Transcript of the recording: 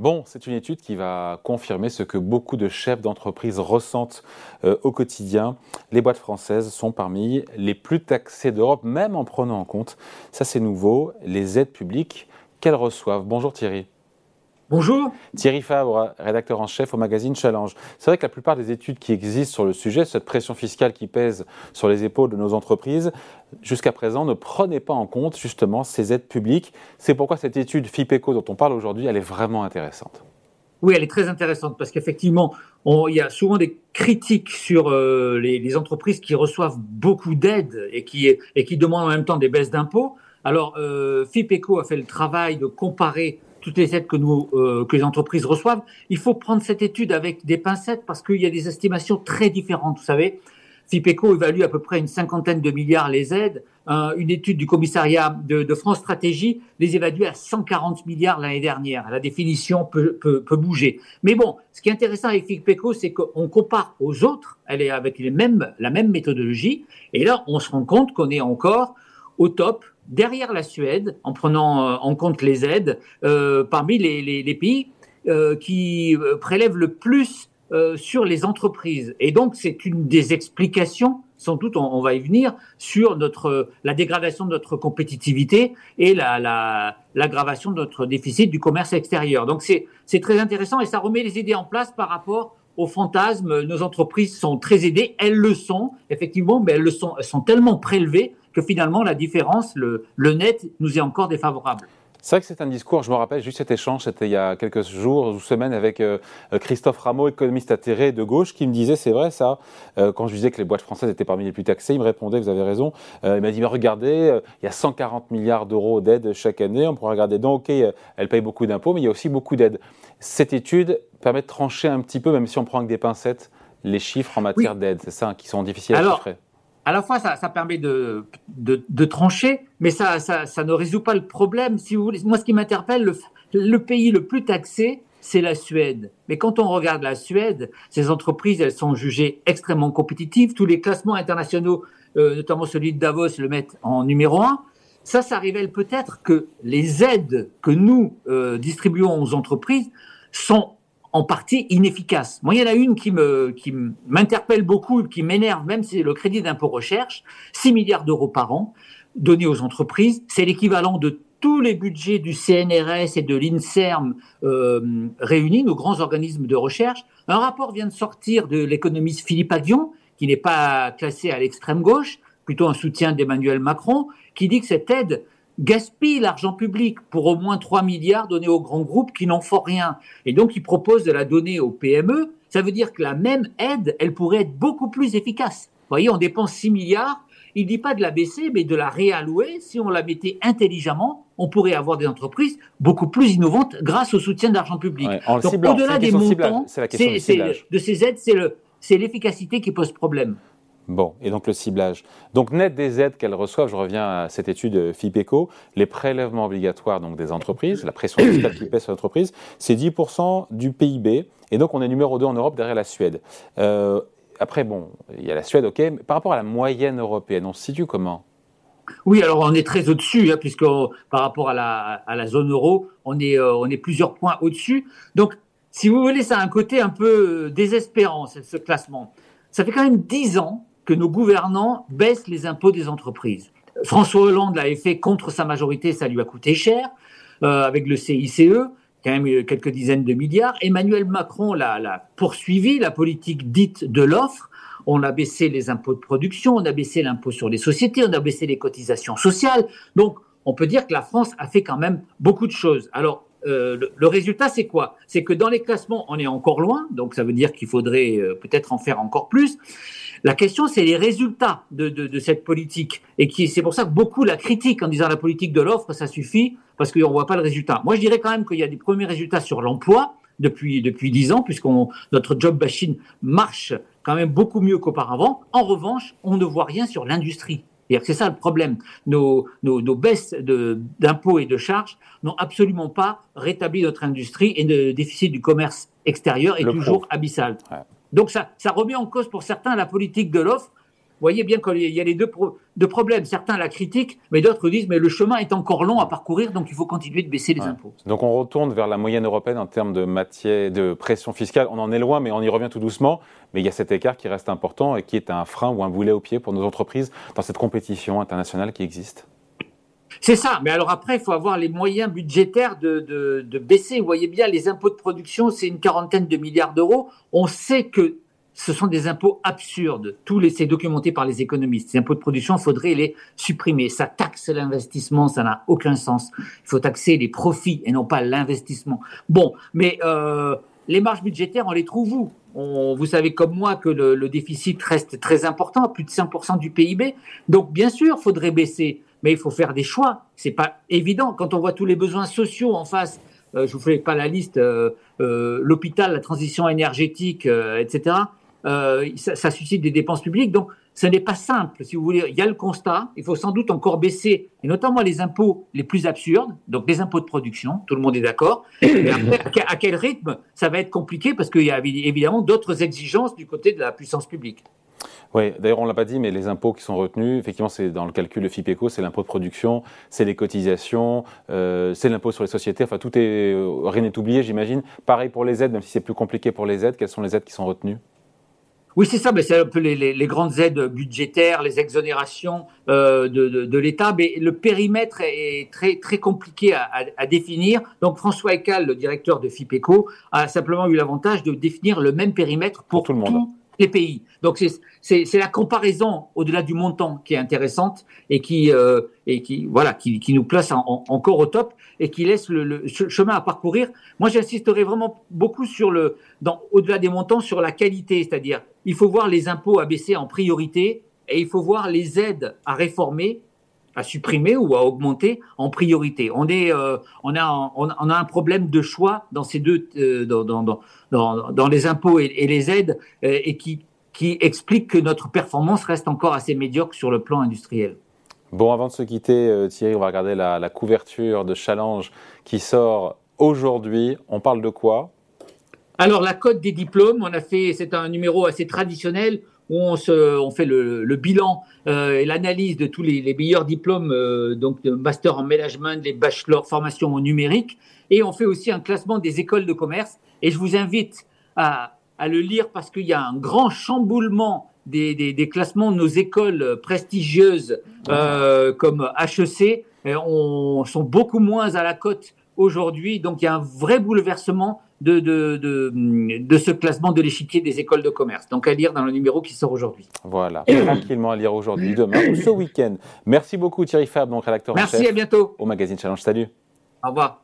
Bon, c'est une étude qui va confirmer ce que beaucoup de chefs d'entreprise ressentent euh, au quotidien. Les boîtes françaises sont parmi les plus taxées d'Europe, même en prenant en compte, ça c'est nouveau, les aides publiques qu'elles reçoivent. Bonjour Thierry. Bonjour. Thierry Fabre, rédacteur en chef au magazine Challenge. C'est vrai que la plupart des études qui existent sur le sujet, cette pression fiscale qui pèse sur les épaules de nos entreprises, jusqu'à présent ne prenaient pas en compte justement ces aides publiques. C'est pourquoi cette étude FIPECO dont on parle aujourd'hui, elle est vraiment intéressante. Oui, elle est très intéressante parce qu'effectivement, il y a souvent des critiques sur euh, les, entreprises qui reçoivent beaucoup d'aides et qui, et qui demandent en même temps des baisses d'impôts. Alors, euh, FIPECO a fait le travail de comparer toutes les aides que, nous, euh, que les entreprises reçoivent. Il faut prendre cette étude avec des pincettes parce qu'il y a des estimations très différentes. Vous savez, FIPECO évalue à peu près une cinquantaine de milliards les aides. une étude du commissariat de, de, France Stratégie les évalue à 140 milliards l'année dernière. La définition peut, peut, peut, bouger. Mais bon, ce qui est intéressant avec FIPECO, c'est qu'on compare aux autres, elle est avec les mêmes, la même méthodologie, et là, on se rend compte qu'on est encore au top derrière la Suède, en prenant euh, en compte les aides, euh, parmi les, pays euh, qui prélèvent le plus sur les entreprises. Et donc, c'est une des explications, sans doute, on, va y venir, sur notre, la dégradation de notre compétitivité et l'aggravation la, de notre déficit du commerce extérieur. Donc, c'est très intéressant et ça remet les idées en place par rapport au fantasme. Nos entreprises sont très aidées, elles le sont, effectivement, mais elles, le sont, elles sont tellement prélevées que finalement la différence, le, net, nous est encore défavorable. C'est vrai que c'est un discours, je me rappelle juste cet échange, c'était il y a quelques jours ou semaines avec euh, Christophe Rameau, économiste atterré de gauche, qui me disait, c'est vrai ça, euh, quand je disais que les boîtes françaises étaient parmi les plus taxées, il me répondait, vous avez raison, euh, il m'a dit, mais regardez, il y a 140 milliards d'euros d'aides chaque année, on pourrait regarder, donc ok, elles payent beaucoup d'impôts, mais il y a aussi beaucoup d'aides. Cette étude permet de trancher un petit peu, même si on prend avec des pincettes, les chiffres en matière d'aide, c'est ça, qui sont difficiles à chiffrer à la fois, ça, permet de, de, trancher, mais ça, ça, ne résout pas le problème. Si vous voulez, moi, ce qui m'interpelle, le, pays le plus taxé, c'est la Suède. Mais quand on regarde la Suède, ces entreprises, elles sont jugées extrêmement compétitives. Tous les classements internationaux, euh, notamment celui de Davos, le mettent en numéro un. Ça, ça révèle peut-être que les aides que nous euh, distribuons aux entreprises sont en partie inefficace. Moi, il y en a une qui m'interpelle beaucoup, qui m'énerve même, c'est le crédit d'impôt recherche, 6 milliards d'euros par an donnés aux entreprises. C'est l'équivalent de tous les budgets du CNRS et de l'INSERM euh, réunis, nos grands organismes de recherche. Un rapport vient de sortir de l'économiste Philippe Aguillon, qui n'est pas classé à l'extrême gauche, plutôt un soutien d'Emmanuel Macron, qui dit que cette aide gaspille l'argent public pour au moins 3 milliards donnés aux grands groupes qui n'en font rien. Et donc, il propose de la donner aux PME. Ça veut dire que la même aide, elle pourrait être beaucoup plus efficace. Vous voyez, on dépense 6 milliards. Il ne dit pas de la baisser, mais de la réallouer. Si on la mettait intelligemment, on pourrait avoir des entreprises beaucoup plus innovantes grâce au soutien d'argent public. donc, au-delà des montants, de ces aides, c'est l'efficacité qui pose problème. Bon, et donc le ciblage. Donc net des aides qu'elles reçoivent, je reviens à cette étude FIPECO, les prélèvements obligatoires donc des entreprises, la pression fiscale qui pèse sur l'entreprise, c'est 10% du PIB, et donc on est numéro 2 en Europe derrière la Suède. Euh, après, bon, il y a la Suède, ok, mais par rapport à la moyenne européenne, on se situe comment? Oui, alors on est très au-dessus, hein, puisque par rapport à la, zone euro, on est, euh, plusieurs points au-dessus. Donc, si vous voulez, ça a un côté un peu euh, désespérant, ce classement. Ça fait quand même dix ans que nos gouvernants baissent les impôts des entreprises. François Hollande l'avait fait contre sa majorité, ça lui a coûté cher, euh, avec le CICE, quand même euh, quelques dizaines de milliards. Emmanuel Macron l'a poursuivi, la politique dite de l'offre. On a baissé les impôts de production, on a baissé l'impôt sur les sociétés, on a baissé les cotisations sociales. Donc, on peut dire que la France a fait quand même beaucoup de choses. Alors, euh, le, résultat, c'est quoi? C'est que dans les classements, on est encore loin, donc ça veut dire qu'il faudrait euh, peut-être en faire encore plus. La question, c'est les résultats de, cette politique, et qui c'est pour ça que beaucoup la critiquent en disant la politique de l'offre, ça suffit parce qu'on voit pas le résultat. Moi, je dirais quand même qu'il y a des premiers résultats sur l'emploi depuis depuis dix ans, puisque notre job machine marche quand même beaucoup mieux qu'auparavant. En revanche, on ne voit rien sur l'industrie. C'est ça le problème. Nos, nos, nos baisses d'impôts et de charges n'ont absolument pas rétabli notre industrie et le déficit du commerce extérieur est toujours abyssal. Donc ça, ça remet en cause pour certains la politique de l'offre. Voyez bien qu'il y a les deux, deux, problèmes. Certains la critiquent, mais d'autres disent mais le chemin est encore long à parcourir, donc il faut continuer de baisser les impôts. Donc on retourne vers la moyenne européenne en termes de matière, de pression fiscale. On en est loin, mais on y revient tout doucement. Mais il y a cet écart qui reste important et qui est un frein ou un boulet au pied pour nos entreprises dans cette compétition internationale qui existe. C'est ça, mais alors après, il faut avoir les moyens budgétaires de, de, de baisser. Vous voyez bien, les impôts de production, c'est une quarantaine de milliards d'euros. On sait que ce sont des impôts absurdes. Tous les, c'est documenté par les économistes. Ces impôts de production, il faudrait les supprimer. Ça taxe l'investissement, ça n'a aucun sens. Il faut taxer les profits et non pas l'investissement. Bon, mais euh, les marges budgétaires, on les trouve où? Vous savez comme moi que le, déficit reste très important, plus de 5% du PIB. Donc, bien sûr, il faudrait baisser, mais il faut faire des choix. C'est pas évident quand on voit tous les besoins sociaux en face. Euh, je vous fais pas la liste. Euh, euh L'hôpital, la transition énergétique, etc euh, ça, suscite des dépenses publiques. Donc, ce n'est pas simple, si vous voulez. Il y a le constat, il faut sans doute encore baisser, et notamment les impôts les plus absurdes, donc les impôts de production, tout le monde est d'accord. Mais à quel rythme Ça va être compliqué parce qu'il y a évidemment d'autres exigences du côté de la puissance publique. Oui, d'ailleurs, on ne l'a pas dit, mais les impôts qui sont retenus, effectivement, c'est dans le calcul de FIPECO, c'est l'impôt de production, c'est les cotisations, euh, c'est l'impôt sur les sociétés, enfin, tout est, euh, rien n'est oublié, j'imagine. Pareil pour les aides, même si c'est plus compliqué pour les aides, quelles sont les aides qui sont retenues? Oui, c'est ça, mais c'est un peu les, les, les, grandes aides budgétaires, les exonérations euh, de, de, de l'État, mais le périmètre est très, très compliqué à, à, à définir. Donc François Ecal, le directeur de FIPECO, a simplement eu l'avantage de définir le même périmètre pour, pour tout le monde. Tous les pays. Donc c'est la comparaison au-delà du montant qui est intéressante et qui euh, et qui voilà qui, qui nous place en, en, encore au top et qui laisse le, le chemin à parcourir. Moi, j'insisterai vraiment beaucoup sur le dans au-delà des montants sur la qualité, c'est-à-dire il faut voir les impôts à baisser en priorité et il faut voir les aides à réformer à supprimer ou à augmenter en priorité. On est, euh, on a, on, a un problème de choix dans ces deux, euh, dans, dans, dans, dans, les impôts et, les aides, euh, et qui, qui explique que notre performance reste encore assez médiocre sur le plan industriel. Bon, avant de se quitter, Thierry, on va regarder la couverture de Challenge qui sort aujourd'hui. On parle de quoi? Alors la cote des diplômes, on a fait, c'est un numéro assez traditionnel où on, se, on fait le, le bilan euh, et l'analyse de tous les, les meilleurs diplômes, euh, donc de master en management, des bachelors, formation au numérique, et on fait aussi un classement des écoles de commerce. Et je vous invite à, à le lire parce qu'il y a un grand chamboulement des, des, des, classements de nos écoles prestigieuses euh, comme HEC. On sont beaucoup moins à la cote aujourd'hui, donc il y a un vrai bouleversement de, de, de, de ce classement de l'échiquier des écoles de commerce. Donc à lire dans le numéro qui sort aujourd'hui. Voilà, tranquillement à lire aujourd'hui, demain ou ce week-end. Merci beaucoup Thierry Fab, donc rédacteur Merci, en chef à bientôt. Au magazine Challenge. Salut. Au revoir.